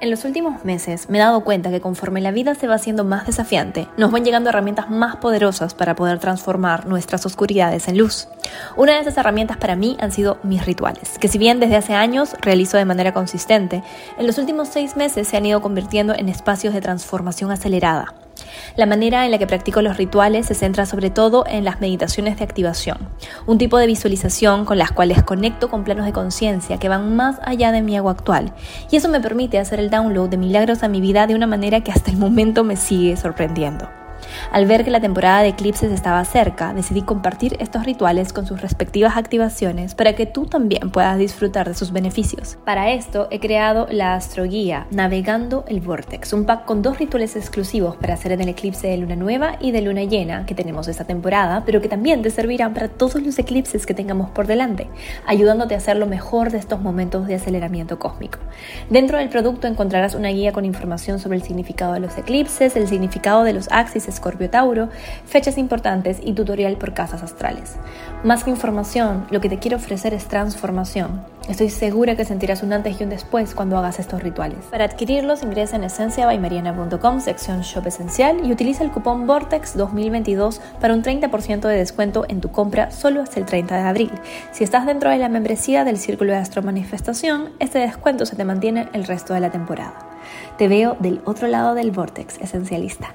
En los últimos meses me he dado cuenta que conforme la vida se va haciendo más desafiante, nos van llegando herramientas más poderosas para poder transformar nuestras oscuridades en luz. Una de esas herramientas para mí han sido mis rituales, que si bien desde hace años realizo de manera consistente, en los últimos seis meses se han ido convirtiendo en espacios de transformación acelerada. La manera en la que practico los rituales se centra sobre todo en las meditaciones de activación, un tipo de visualización con las cuales conecto con planos de conciencia que van más allá de mi ego actual, y eso me permite hacer el download de milagros a mi vida de una manera que hasta el momento me sigue sorprendiendo. Al ver que la temporada de eclipses estaba cerca, decidí compartir estos rituales con sus respectivas activaciones para que tú también puedas disfrutar de sus beneficios. Para esto he creado la astroguía Navegando el Vortex, un pack con dos rituales exclusivos para hacer en el eclipse de luna nueva y de luna llena que tenemos esta temporada, pero que también te servirán para todos los eclipses que tengamos por delante, ayudándote a hacer lo mejor de estos momentos de aceleramiento cósmico. Dentro del producto encontrarás una guía con información sobre el significado de los eclipses, el significado de los axis Escorpio Tauro, fechas importantes y tutorial por casas astrales. Más que información, lo que te quiero ofrecer es transformación. Estoy segura que sentirás un antes y un después cuando hagas estos rituales. Para adquirirlos ingresa en esenciabaymariana.com, sección Shop Esencial y utiliza el cupón Vortex 2022 para un 30% de descuento en tu compra solo hasta el 30 de abril. Si estás dentro de la membresía del Círculo de Astro Manifestación, este descuento se te mantiene el resto de la temporada. Te veo del otro lado del Vortex Esencialista.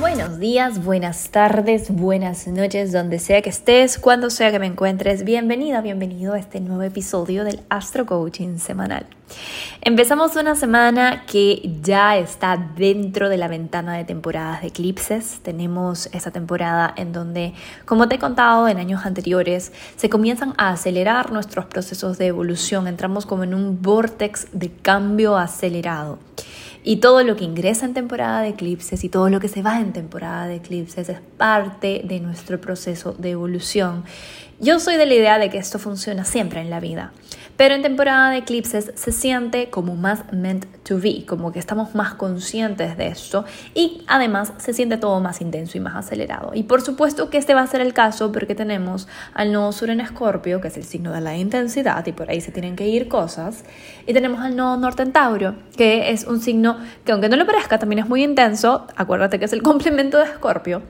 Buenos días, buenas tardes, buenas noches, donde sea que estés, cuando sea que me encuentres. Bienvenida, bienvenido a este nuevo episodio del Astro Coaching semanal. Empezamos una semana que ya está dentro de la ventana de temporadas de eclipses. Tenemos esta temporada en donde, como te he contado en años anteriores, se comienzan a acelerar nuestros procesos de evolución. Entramos como en un vortex de cambio acelerado. Y todo lo que ingresa en temporada de eclipses y todo lo que se va en temporada de eclipses es parte de nuestro proceso de evolución. Yo soy de la idea de que esto funciona siempre en la vida. Pero en temporada de eclipses se siente como más meant to be, como que estamos más conscientes de esto. Y además se siente todo más intenso y más acelerado. Y por supuesto que este va a ser el caso porque tenemos al nodo sur en Escorpio, que es el signo de la intensidad y por ahí se tienen que ir cosas, y tenemos al nodo norte en Tauro, que es un signo que aunque no lo parezca también es muy intenso, acuérdate que es el complemento de Escorpio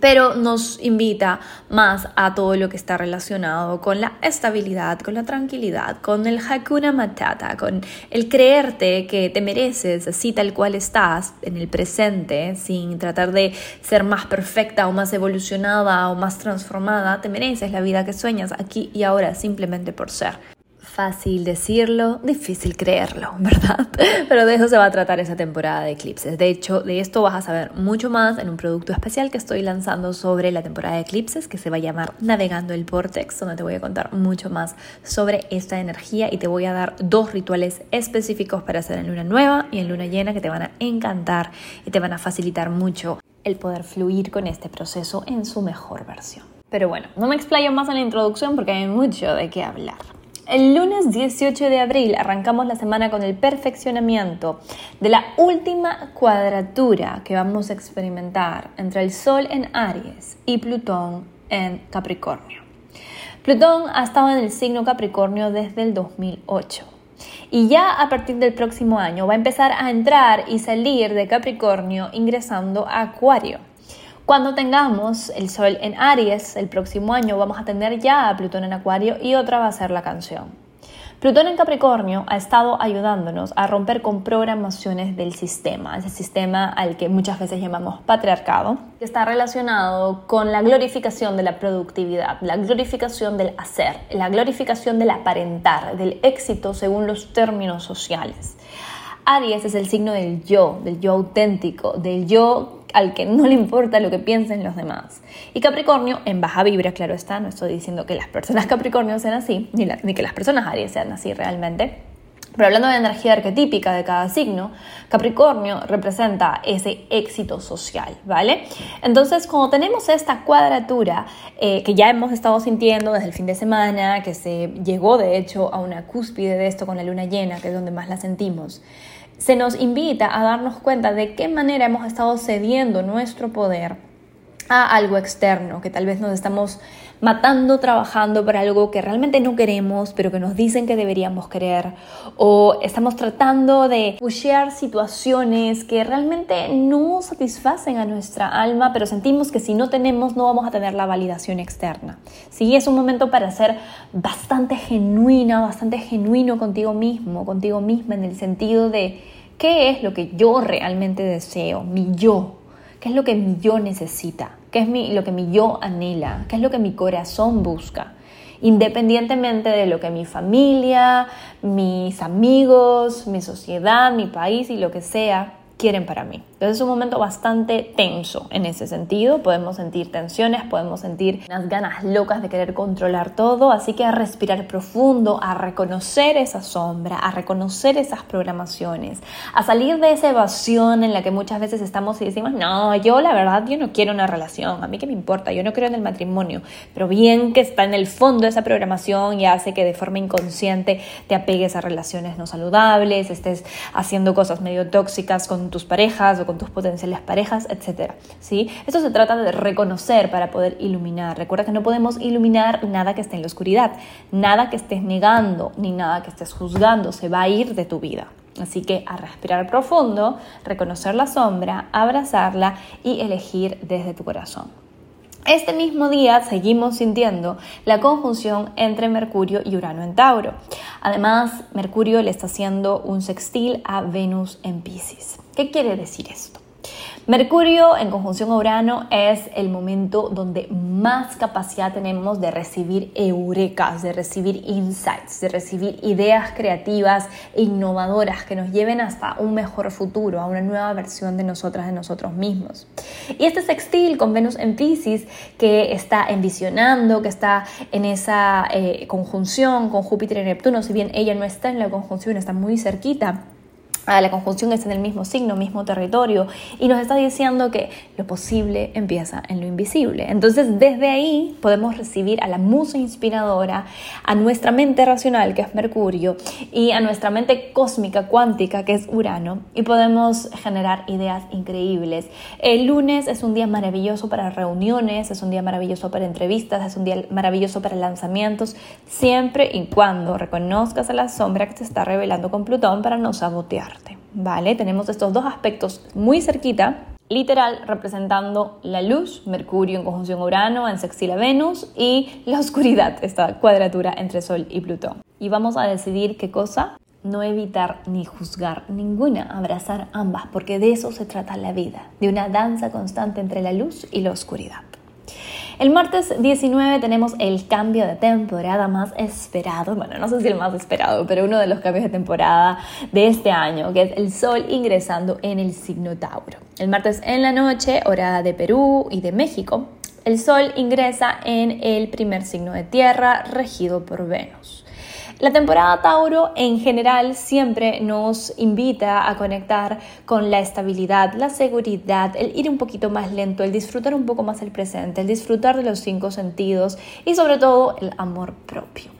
pero nos invita más a todo lo que está relacionado con la estabilidad, con la tranquilidad, con el hakuna matata, con el creerte que te mereces así tal cual estás en el presente, sin tratar de ser más perfecta o más evolucionada o más transformada, te mereces la vida que sueñas aquí y ahora simplemente por ser. Fácil decirlo, difícil creerlo, ¿verdad? Pero de eso se va a tratar esa temporada de eclipses. De hecho, de esto vas a saber mucho más en un producto especial que estoy lanzando sobre la temporada de eclipses que se va a llamar Navegando el Vortex, donde te voy a contar mucho más sobre esta energía y te voy a dar dos rituales específicos para hacer en luna nueva y en luna llena que te van a encantar y te van a facilitar mucho el poder fluir con este proceso en su mejor versión. Pero bueno, no me explayo más en la introducción porque hay mucho de qué hablar. El lunes 18 de abril arrancamos la semana con el perfeccionamiento de la última cuadratura que vamos a experimentar entre el Sol en Aries y Plutón en Capricornio. Plutón ha estado en el signo Capricornio desde el 2008 y ya a partir del próximo año va a empezar a entrar y salir de Capricornio ingresando a Acuario. Cuando tengamos el Sol en Aries el próximo año, vamos a tener ya a Plutón en Acuario y otra va a ser la canción. Plutón en Capricornio ha estado ayudándonos a romper con programaciones del sistema, ese sistema al que muchas veces llamamos patriarcado, que está relacionado con la glorificación de la productividad, la glorificación del hacer, la glorificación del aparentar, del éxito según los términos sociales. Aries es el signo del yo, del yo auténtico, del yo al que no le importa lo que piensen los demás. Y Capricornio en baja vibra, claro está, no estoy diciendo que las personas Capricornio sean así, ni, que las personas Aries sean así realmente pero hablando de energía arquetípica de cada signo, Capricornio representa ese éxito social, ¿vale? Entonces, cuando tenemos esta cuadratura eh, que ya hemos estado sintiendo desde el fin de semana, que se llegó de hecho a una cúspide de esto con la luna llena, que es donde más la sentimos, se nos invita a darnos cuenta de qué manera hemos estado cediendo nuestro poder a algo externo, que tal vez nos estamos matando trabajando para algo que realmente no queremos, pero que nos dicen que deberíamos querer, o estamos tratando de pushear situaciones que realmente no satisfacen a nuestra alma, pero sentimos que si no tenemos no vamos a tener la validación externa. Sí, es un momento para ser bastante genuina, bastante genuino contigo mismo, contigo misma en el sentido de qué es lo que yo realmente deseo, mi yo, qué es lo que mi yo necesita qué es lo que mi yo anhela, qué es lo que mi corazón busca, independientemente de lo que mi familia, mis amigos, mi sociedad, mi país y lo que sea quieren para mí. Entonces es un momento bastante tenso en ese sentido. Podemos sentir tensiones, podemos sentir unas ganas locas de querer controlar todo. Así que a respirar profundo, a reconocer esa sombra, a reconocer esas programaciones, a salir de esa evasión en la que muchas veces estamos y decimos, no, yo la verdad, yo no quiero una relación. A mí qué me importa, yo no creo en el matrimonio. Pero bien que está en el fondo esa programación y hace que de forma inconsciente te apegues a relaciones no saludables, estés haciendo cosas medio tóxicas con tus parejas con tus potenciales parejas, etc. ¿sí? Esto se trata de reconocer para poder iluminar. Recuerda que no podemos iluminar nada que esté en la oscuridad, nada que estés negando ni nada que estés juzgando, se va a ir de tu vida. Así que a respirar profundo, reconocer la sombra, abrazarla y elegir desde tu corazón. Este mismo día seguimos sintiendo la conjunción entre Mercurio y Urano en Tauro. Además, Mercurio le está haciendo un sextil a Venus en Pisces. ¿Qué quiere decir esto? Mercurio en conjunción a Urano es el momento donde más capacidad tenemos de recibir eurekas, de recibir insights, de recibir ideas creativas e innovadoras que nos lleven hasta un mejor futuro, a una nueva versión de nosotras, de nosotros mismos. Y este sextil con Venus en Pisces que está envisionando, que está en esa eh, conjunción con Júpiter y Neptuno, si bien ella no está en la conjunción, está muy cerquita la conjunción está en el mismo signo, mismo territorio, y nos está diciendo que lo posible empieza en lo invisible. Entonces, desde ahí podemos recibir a la musa inspiradora, a nuestra mente racional, que es Mercurio, y a nuestra mente cósmica cuántica, que es Urano, y podemos generar ideas increíbles. El lunes es un día maravilloso para reuniones, es un día maravilloso para entrevistas, es un día maravilloso para lanzamientos, siempre y cuando reconozcas a la sombra que se está revelando con Plutón para no sabotear. ¿Vale? Tenemos estos dos aspectos muy cerquita, literal representando la luz, Mercurio en conjunción Urano, en sextil Venus, y la oscuridad, esta cuadratura entre Sol y Plutón. Y vamos a decidir qué cosa, no evitar ni juzgar ninguna, abrazar ambas, porque de eso se trata la vida, de una danza constante entre la luz y la oscuridad. El martes 19 tenemos el cambio de temporada más esperado, bueno, no sé si el más esperado, pero uno de los cambios de temporada de este año, que es el Sol ingresando en el signo Tauro. El martes en la noche, hora de Perú y de México, el Sol ingresa en el primer signo de tierra regido por Venus. La temporada Tauro en general siempre nos invita a conectar con la estabilidad, la seguridad, el ir un poquito más lento, el disfrutar un poco más el presente, el disfrutar de los cinco sentidos y sobre todo el amor propio.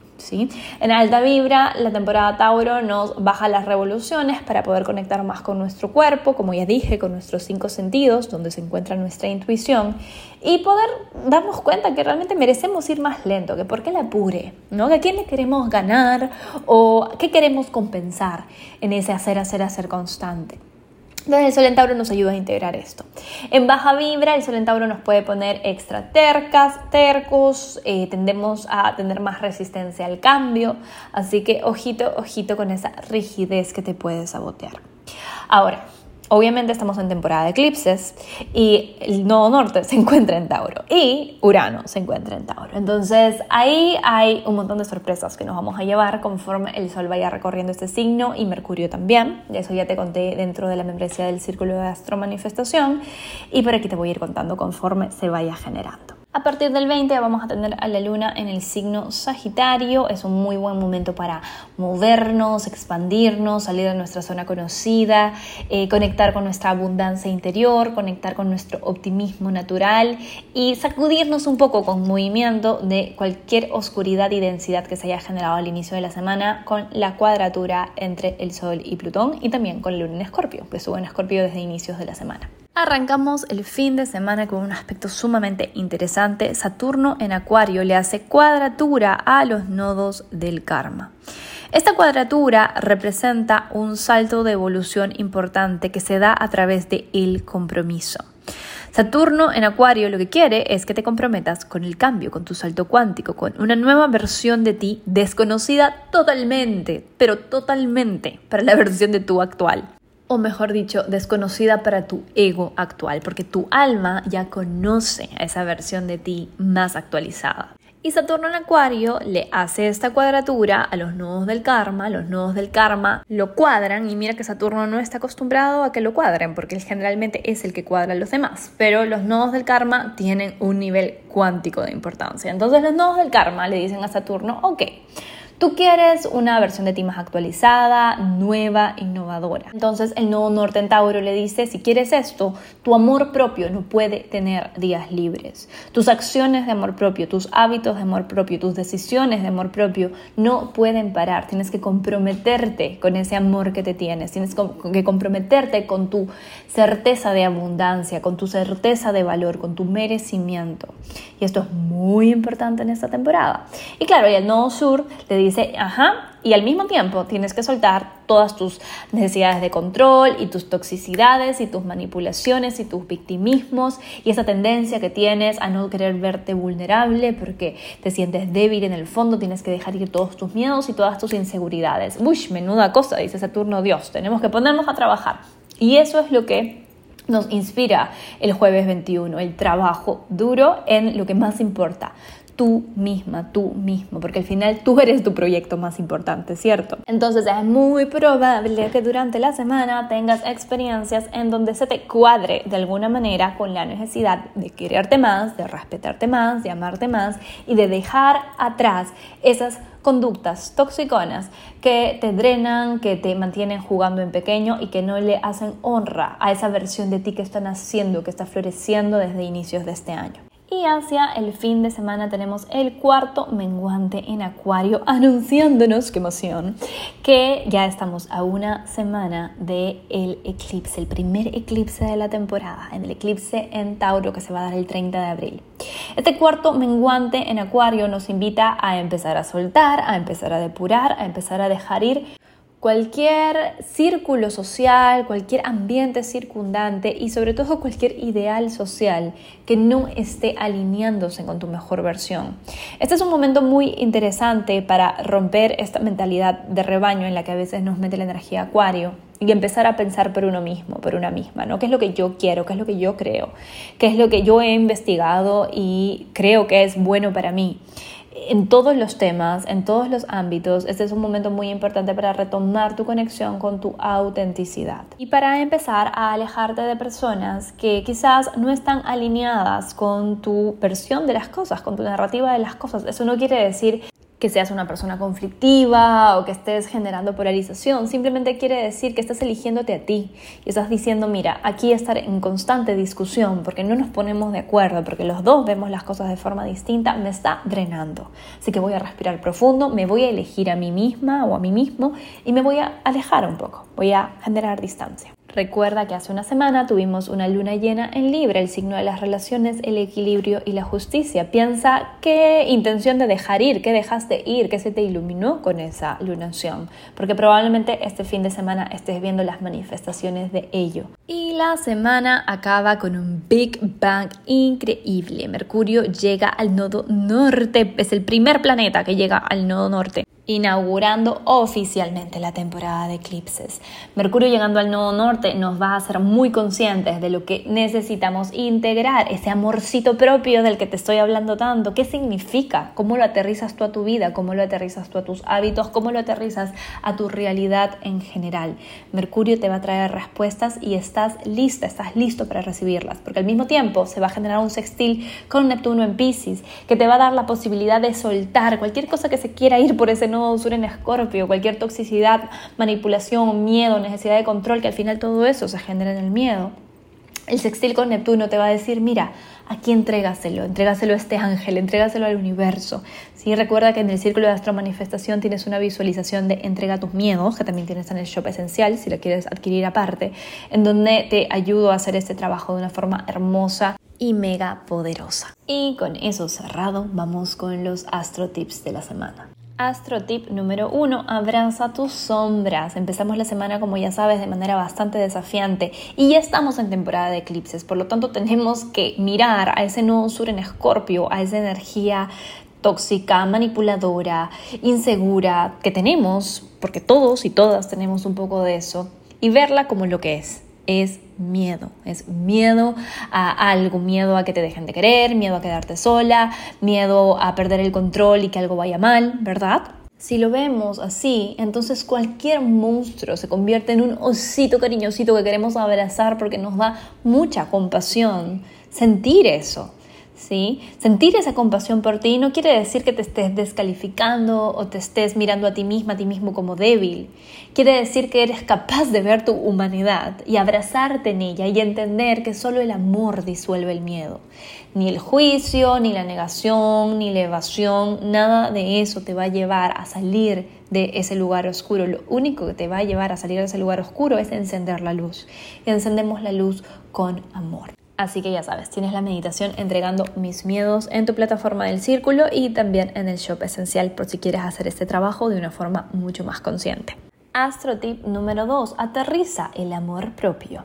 En alta vibra, la temporada Tauro nos baja las revoluciones para poder conectar más con nuestro cuerpo, como ya dije, con nuestros cinco sentidos, donde se encuentra nuestra intuición, y poder darnos cuenta que realmente merecemos ir más lento, que por qué la apure, ¿no? Que a quién le queremos ganar o qué queremos compensar en ese hacer, hacer, hacer constante. Entonces el Sol nos ayuda a integrar esto. En baja vibra, el Sol nos puede poner extra tercas, tercos, eh, tendemos a tener más resistencia al cambio, así que ojito, ojito con esa rigidez que te puede sabotear. Ahora, Obviamente estamos en temporada de eclipses y el nodo norte se encuentra en Tauro y Urano se encuentra en Tauro. Entonces ahí hay un montón de sorpresas que nos vamos a llevar conforme el Sol vaya recorriendo este signo y Mercurio también. Eso ya te conté dentro de la membresía del Círculo de Astro Manifestación y por aquí te voy a ir contando conforme se vaya generando. A partir del 20 vamos a tener a la luna en el signo Sagitario. Es un muy buen momento para movernos, expandirnos, salir de nuestra zona conocida, eh, conectar con nuestra abundancia interior, conectar con nuestro optimismo natural y sacudirnos un poco con movimiento de cualquier oscuridad y densidad que se haya generado al inicio de la semana con la cuadratura entre el Sol y Plutón y también con la luna en Escorpio, que sube en Escorpio desde inicios de la semana. Arrancamos el fin de semana con un aspecto sumamente interesante. Saturno en Acuario le hace cuadratura a los nodos del karma. Esta cuadratura representa un salto de evolución importante que se da a través de el compromiso. Saturno en Acuario lo que quiere es que te comprometas con el cambio, con tu salto cuántico, con una nueva versión de ti desconocida totalmente, pero totalmente para la versión de tú actual o mejor dicho, desconocida para tu ego actual, porque tu alma ya conoce a esa versión de ti más actualizada. Y Saturno en Acuario le hace esta cuadratura a los nodos del karma, los nodos del karma lo cuadran y mira que Saturno no está acostumbrado a que lo cuadren porque él generalmente es el que cuadra a los demás, pero los nodos del karma tienen un nivel cuántico de importancia. Entonces los nodos del karma le dicen a Saturno, ok, Tú quieres una versión de ti más actualizada, nueva, innovadora. Entonces el nuevo norte en Tauro le dice, si quieres esto, tu amor propio no puede tener días libres. Tus acciones de amor propio, tus hábitos de amor propio, tus decisiones de amor propio no pueden parar. Tienes que comprometerte con ese amor que te tienes. Tienes que comprometerte con tu certeza de abundancia, con tu certeza de valor, con tu merecimiento. Y esto es muy importante en esta temporada. Y claro, y el nodo sur le dice, dice, ajá, y al mismo tiempo tienes que soltar todas tus necesidades de control y tus toxicidades y tus manipulaciones y tus victimismos y esa tendencia que tienes a no querer verte vulnerable porque te sientes débil en el fondo, tienes que dejar ir todos tus miedos y todas tus inseguridades. Uy, menuda cosa, dice Saturno Dios, tenemos que ponernos a trabajar. Y eso es lo que nos inspira el jueves 21, el trabajo duro en lo que más importa, tú misma, tú mismo, porque al final tú eres tu proyecto más importante, ¿cierto? Entonces es muy probable que durante la semana tengas experiencias en donde se te cuadre de alguna manera con la necesidad de quererte más, de respetarte más, de amarte más y de dejar atrás esas conductas toxiconas que te drenan, que te mantienen jugando en pequeño y que no le hacen honra a esa versión de ti que están haciendo, que está floreciendo desde inicios de este año. Y hacia el fin de semana tenemos el cuarto menguante en Acuario, anunciándonos, qué emoción, que ya estamos a una semana del el eclipse, el primer eclipse de la temporada, en el eclipse en Tauro que se va a dar el 30 de abril. Este cuarto menguante en Acuario nos invita a empezar a soltar, a empezar a depurar, a empezar a dejar ir cualquier círculo social, cualquier ambiente circundante y sobre todo cualquier ideal social que no esté alineándose con tu mejor versión. Este es un momento muy interesante para romper esta mentalidad de rebaño en la que a veces nos mete la energía acuario y empezar a pensar por uno mismo, por una misma, ¿no? ¿Qué es lo que yo quiero? ¿Qué es lo que yo creo? ¿Qué es lo que yo he investigado y creo que es bueno para mí? En todos los temas, en todos los ámbitos, este es un momento muy importante para retomar tu conexión con tu autenticidad y para empezar a alejarte de personas que quizás no están alineadas con tu versión de las cosas, con tu narrativa de las cosas. Eso no quiere decir que seas una persona conflictiva o que estés generando polarización, simplemente quiere decir que estás eligiéndote a ti y estás diciendo, mira, aquí estar en constante discusión porque no nos ponemos de acuerdo, porque los dos vemos las cosas de forma distinta, me está drenando. Así que voy a respirar profundo, me voy a elegir a mí misma o a mí mismo y me voy a alejar un poco, voy a generar distancia. Recuerda que hace una semana tuvimos una luna llena en Libra, el signo de las relaciones, el equilibrio y la justicia. Piensa qué intención de dejar ir, qué dejaste ir, qué se te iluminó con esa lunación, porque probablemente este fin de semana estés viendo las manifestaciones de ello. Y la semana acaba con un Big Bang increíble. Mercurio llega al nodo norte, es el primer planeta que llega al nodo norte inaugurando oficialmente la temporada de eclipses. Mercurio llegando al nodo norte nos va a hacer muy conscientes de lo que necesitamos integrar, ese amorcito propio del que te estoy hablando tanto. ¿Qué significa? ¿Cómo lo aterrizas tú a tu vida? ¿Cómo lo aterrizas tú a tus hábitos? ¿Cómo lo aterrizas a tu realidad en general? Mercurio te va a traer respuestas y estás lista, estás listo para recibirlas, porque al mismo tiempo se va a generar un sextil con Neptuno en Pisces que te va a dar la posibilidad de soltar cualquier cosa que se quiera ir por ese nodo sur en Escorpio, cualquier toxicidad, manipulación, miedo, necesidad de control, que al final todo eso se genera en el miedo. El sextil con Neptuno te va a decir, mira, aquí entrégaselo, entrégaselo a este ángel, entrégaselo al universo. ¿sí? Recuerda que en el círculo de astromanifestación tienes una visualización de entrega tus miedos, que también tienes en el shop esencial, si lo quieres adquirir aparte, en donde te ayudo a hacer este trabajo de una forma hermosa y mega poderosa. Y con eso cerrado, vamos con los astro tips de la semana. Astro tip número uno, abraza tus sombras. Empezamos la semana, como ya sabes, de manera bastante desafiante y ya estamos en temporada de eclipses, por lo tanto tenemos que mirar a ese nuevo sur en escorpio, a esa energía tóxica, manipuladora, insegura que tenemos, porque todos y todas tenemos un poco de eso, y verla como lo que es, es miedo, es miedo a algo, miedo a que te dejen de querer, miedo a quedarte sola, miedo a perder el control y que algo vaya mal, ¿verdad? Si lo vemos así, entonces cualquier monstruo se convierte en un osito cariñosito que queremos abrazar porque nos da mucha compasión sentir eso. ¿Sí? Sentir esa compasión por ti no quiere decir que te estés descalificando o te estés mirando a ti misma, a ti mismo como débil. Quiere decir que eres capaz de ver tu humanidad y abrazarte en ella y entender que solo el amor disuelve el miedo. Ni el juicio, ni la negación, ni la evasión, nada de eso te va a llevar a salir de ese lugar oscuro. Lo único que te va a llevar a salir de ese lugar oscuro es encender la luz. Y encendemos la luz con amor. Así que ya sabes, tienes la meditación entregando mis miedos en tu plataforma del círculo y también en el shop esencial por si quieres hacer este trabajo de una forma mucho más consciente. Astro tip número 2. Aterriza el amor propio.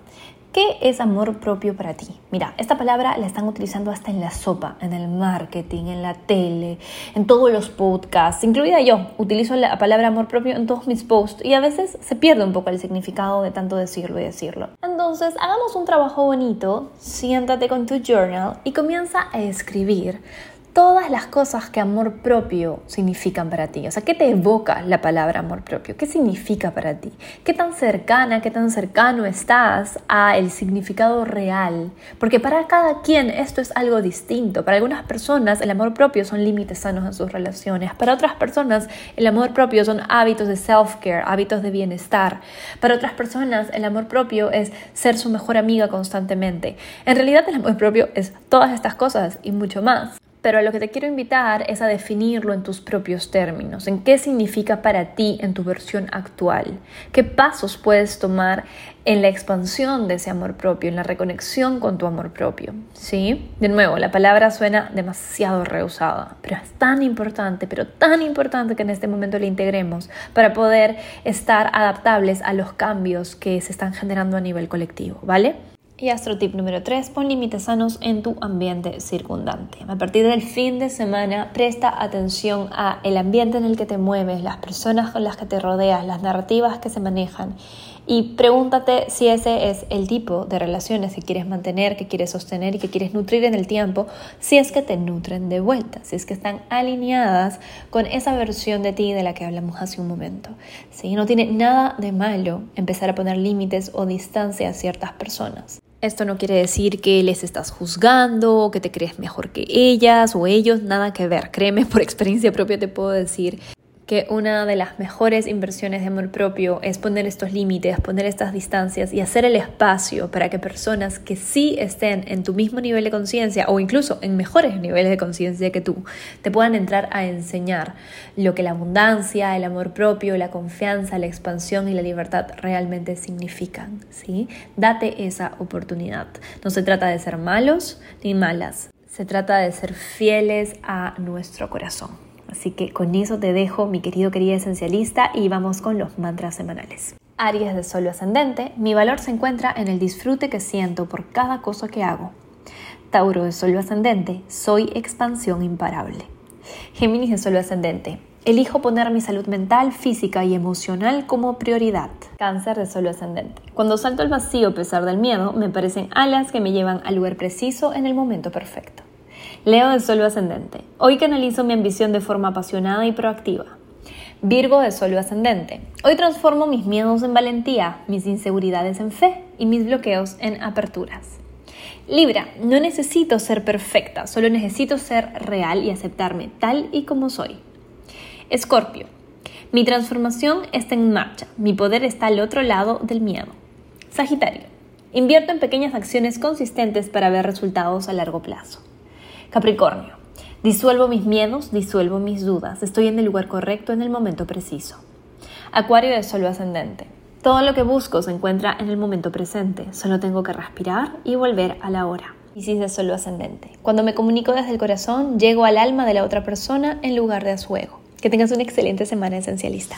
¿Qué es amor propio para ti? Mira, esta palabra la están utilizando hasta en la sopa, en el marketing, en la tele, en todos los podcasts, incluida yo. Utilizo la palabra amor propio en todos mis posts y a veces se pierde un poco el significado de tanto decirlo y decirlo. Entonces, hagamos un trabajo bonito, siéntate con tu journal y comienza a escribir todas las cosas que amor propio significan para ti. O sea, ¿qué te evoca la palabra amor propio? ¿Qué significa para ti? ¿Qué tan cercana, qué tan cercano estás a el significado real? Porque para cada quien esto es algo distinto. Para algunas personas el amor propio son límites sanos en sus relaciones. Para otras personas el amor propio son hábitos de self-care, hábitos de bienestar. Para otras personas el amor propio es ser su mejor amiga constantemente. En realidad el amor propio es todas estas cosas y mucho más. Pero a lo que te quiero invitar es a definirlo en tus propios términos, en qué significa para ti en tu versión actual, qué pasos puedes tomar en la expansión de ese amor propio, en la reconexión con tu amor propio, ¿sí? De nuevo, la palabra suena demasiado reusada, pero es tan importante, pero tan importante que en este momento la integremos para poder estar adaptables a los cambios que se están generando a nivel colectivo, ¿vale? Y astro tip número 3, pon límites sanos en tu ambiente circundante. A partir del fin de semana, presta atención a el ambiente en el que te mueves, las personas con las que te rodeas, las narrativas que se manejan y pregúntate si ese es el tipo de relaciones que quieres mantener, que quieres sostener y que quieres nutrir en el tiempo, si es que te nutren de vuelta, si es que están alineadas con esa versión de ti de la que hablamos hace un momento. Si no tiene nada de malo empezar a poner límites o distancia a ciertas personas. Esto no quiere decir que les estás juzgando o que te crees mejor que ellas o ellos, nada que ver. Créeme, por experiencia propia te puedo decir que una de las mejores inversiones de amor propio es poner estos límites, poner estas distancias y hacer el espacio para que personas que sí estén en tu mismo nivel de conciencia o incluso en mejores niveles de conciencia que tú, te puedan entrar a enseñar lo que la abundancia, el amor propio, la confianza, la expansión y la libertad realmente significan. ¿sí? Date esa oportunidad. No se trata de ser malos ni malas, se trata de ser fieles a nuestro corazón. Así que con eso te dejo, mi querido querida esencialista, y vamos con los mantras semanales. Aries de Sol ascendente, mi valor se encuentra en el disfrute que siento por cada cosa que hago. Tauro de Sol ascendente, soy expansión imparable. Géminis de Sol ascendente, Elijo poner mi salud mental, física y emocional como prioridad. Cáncer de suelo ascendente. Cuando salto al vacío a pesar del miedo, me parecen alas que me llevan al lugar preciso en el momento perfecto. Leo de suelo ascendente. Hoy canalizo mi ambición de forma apasionada y proactiva. Virgo de suelo ascendente. Hoy transformo mis miedos en valentía, mis inseguridades en fe y mis bloqueos en aperturas. Libra, no necesito ser perfecta, solo necesito ser real y aceptarme tal y como soy. Escorpio, mi transformación está en marcha, mi poder está al otro lado del miedo. Sagitario, invierto en pequeñas acciones consistentes para ver resultados a largo plazo. Capricornio, disuelvo mis miedos, disuelvo mis dudas, estoy en el lugar correcto en el momento preciso. Acuario de Sol ascendente. Todo lo que busco se encuentra en el momento presente, solo tengo que respirar y volver a la hora. Piscis de Sol ascendente. Cuando me comunico desde el corazón, llego al alma de la otra persona en lugar de a su ego. Que tengas una excelente semana esencialista.